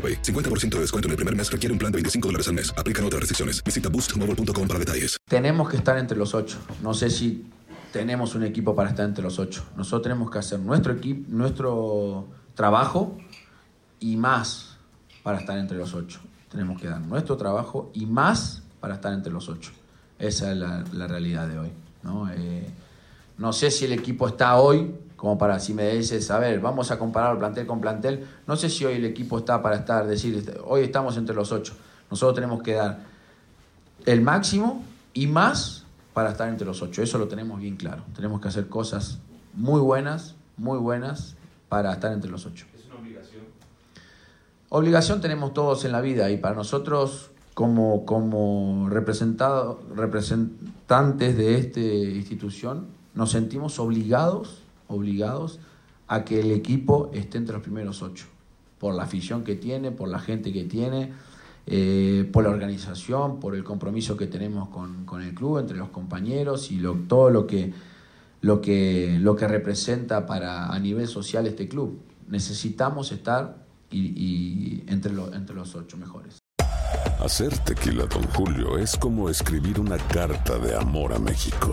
AroPay. 50% de descuento en el primer mes requiere un plan de 25 dólares al mes. Aplican otras restricciones. Visita boostmobile.com para detalles. Tenemos que estar entre los ocho. No sé si tenemos un equipo para estar entre los ocho. Nosotros tenemos que hacer nuestro equipo, nuestro trabajo y más para estar entre los ocho. Tenemos que dar nuestro trabajo y más para estar entre los ocho. Esa es la, la realidad de hoy. ¿no? Eh, no sé si el equipo está hoy como para, si me dices, a ver, vamos a comparar plantel con plantel, no sé si hoy el equipo está para estar, decir, este, hoy estamos entre los ocho. Nosotros tenemos que dar el máximo y más para estar entre los ocho. Eso lo tenemos bien claro. Tenemos que hacer cosas muy buenas, muy buenas para estar entre los ocho. ¿Es una obligación? Obligación tenemos todos en la vida y para nosotros como, como representado, representantes de esta institución nos sentimos obligados, obligados a que el equipo esté entre los primeros ocho, por la afición que tiene, por la gente que tiene, eh, por la organización, por el compromiso que tenemos con, con el club, entre los compañeros y todo lo que, lo, que, lo que representa para, a nivel social este club. Necesitamos estar y entre, lo, entre los ocho mejores. Hacer tequila, Don Julio, es como escribir una carta de amor a México.